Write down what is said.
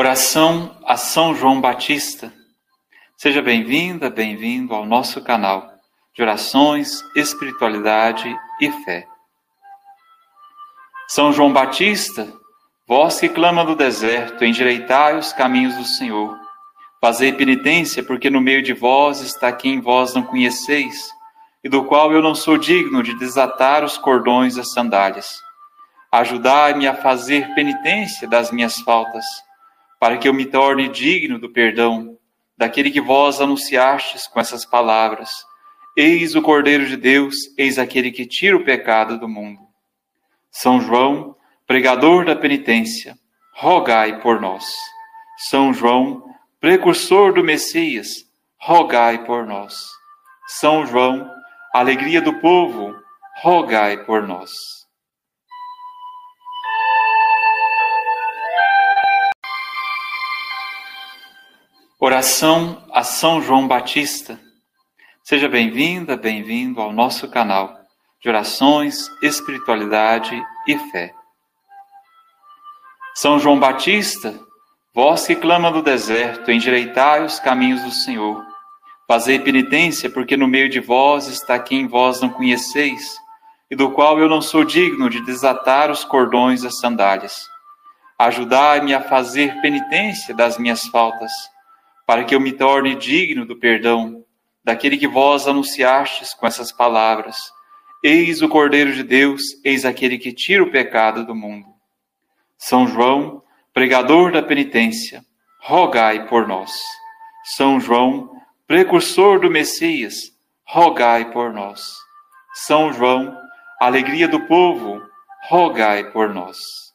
Oração a São João Batista. Seja bem-vinda, bem-vindo ao nosso canal de orações, espiritualidade e fé. São João Batista, vós que clama do deserto, endireitai os caminhos do Senhor. Fazei penitência, porque no meio de vós está quem vós não conheceis, e do qual eu não sou digno de desatar os cordões das sandálias. Ajudai-me a fazer penitência das minhas faltas para que eu me torne digno do perdão daquele que vós anunciastes com essas palavras: Eis o Cordeiro de Deus, eis aquele que tira o pecado do mundo. São João, pregador da penitência, rogai por nós. São João, precursor do Messias, rogai por nós. São João, alegria do povo, rogai por nós. Oração a São João Batista. Seja bem-vinda, bem-vindo ao nosso canal de orações, espiritualidade e fé. São João Batista, vós que clama do deserto, endireitai os caminhos do Senhor. Fazei penitência, porque no meio de vós está quem vós não conheceis, e do qual eu não sou digno de desatar os cordões das sandálias. Ajudai-me a fazer penitência das minhas faltas para que eu me torne digno do perdão daquele que vós anunciastes com essas palavras: Eis o Cordeiro de Deus, eis aquele que tira o pecado do mundo. São João, pregador da penitência, rogai por nós. São João, precursor do Messias, rogai por nós. São João, alegria do povo, rogai por nós.